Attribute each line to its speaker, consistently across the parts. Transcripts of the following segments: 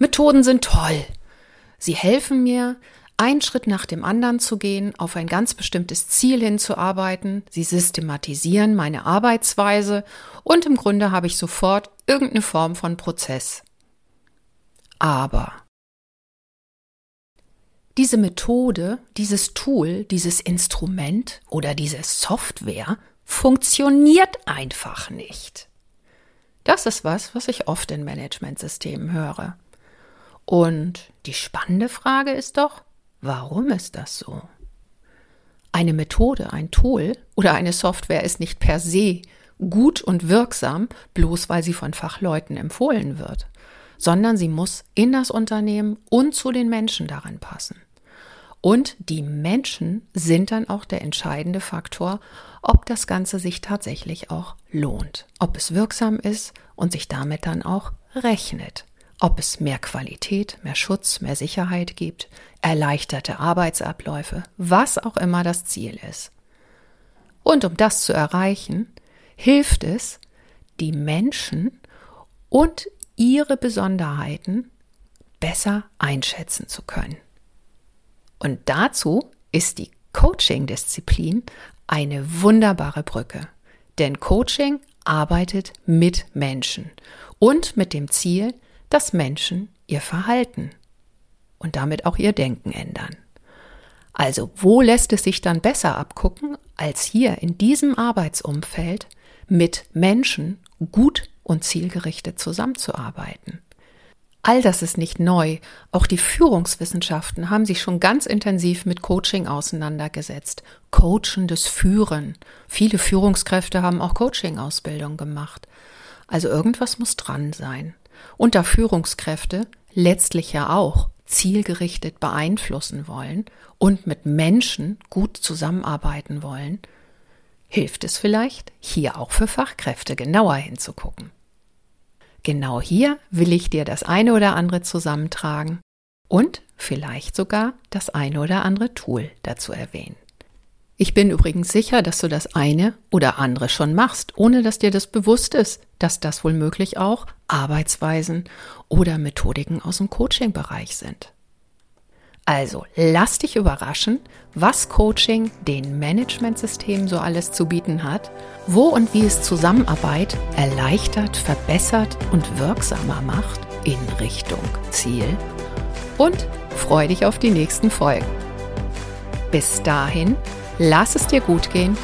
Speaker 1: Methoden sind toll. Sie helfen mir, einen Schritt nach dem anderen zu gehen, auf ein ganz bestimmtes Ziel hinzuarbeiten. Sie systematisieren meine Arbeitsweise und im Grunde habe ich sofort irgendeine Form von Prozess. Aber diese Methode, dieses Tool, dieses Instrument oder diese Software funktioniert einfach nicht. Das ist was, was ich oft in Managementsystemen höre. Und die spannende Frage ist doch, warum ist das so? Eine Methode, ein Tool oder eine Software ist nicht per se gut und wirksam, bloß weil sie von Fachleuten empfohlen wird, sondern sie muss in das Unternehmen und zu den Menschen darin passen. Und die Menschen sind dann auch der entscheidende Faktor, ob das Ganze sich tatsächlich auch lohnt, ob es wirksam ist und sich damit dann auch rechnet, ob es mehr Qualität, mehr Schutz, mehr Sicherheit gibt, erleichterte Arbeitsabläufe, was auch immer das Ziel ist. Und um das zu erreichen, hilft es, die Menschen und ihre Besonderheiten besser einschätzen zu können. Und dazu ist die Coaching-Disziplin eine wunderbare Brücke. Denn Coaching arbeitet mit Menschen und mit dem Ziel, dass Menschen ihr Verhalten und damit auch ihr Denken ändern. Also wo lässt es sich dann besser abgucken, als hier in diesem Arbeitsumfeld mit Menschen gut und zielgerichtet zusammenzuarbeiten? All das ist nicht neu. Auch die Führungswissenschaften haben sich schon ganz intensiv mit Coaching auseinandergesetzt. Coachendes Führen. Viele Führungskräfte haben auch Coaching-Ausbildung gemacht. Also irgendwas muss dran sein. Und da Führungskräfte letztlich ja auch zielgerichtet beeinflussen wollen und mit Menschen gut zusammenarbeiten wollen, hilft es vielleicht, hier auch für Fachkräfte genauer hinzugucken. Genau hier will ich dir das eine oder andere zusammentragen und vielleicht sogar das eine oder andere Tool dazu erwähnen. Ich bin übrigens sicher, dass du das eine oder andere schon machst, ohne dass dir das bewusst ist, dass das wohl möglich auch Arbeitsweisen oder Methodiken aus dem Coaching-Bereich sind. Also lass dich überraschen, was Coaching den Managementsystemen so alles zu bieten hat, wo und wie es Zusammenarbeit erleichtert, verbessert und wirksamer macht in Richtung Ziel und freu dich auf die nächsten Folgen. Bis dahin, lass es dir gut gehen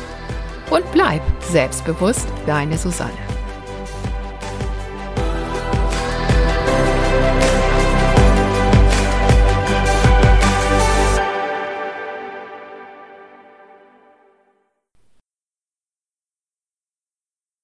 Speaker 1: und bleib selbstbewusst deine Susanne.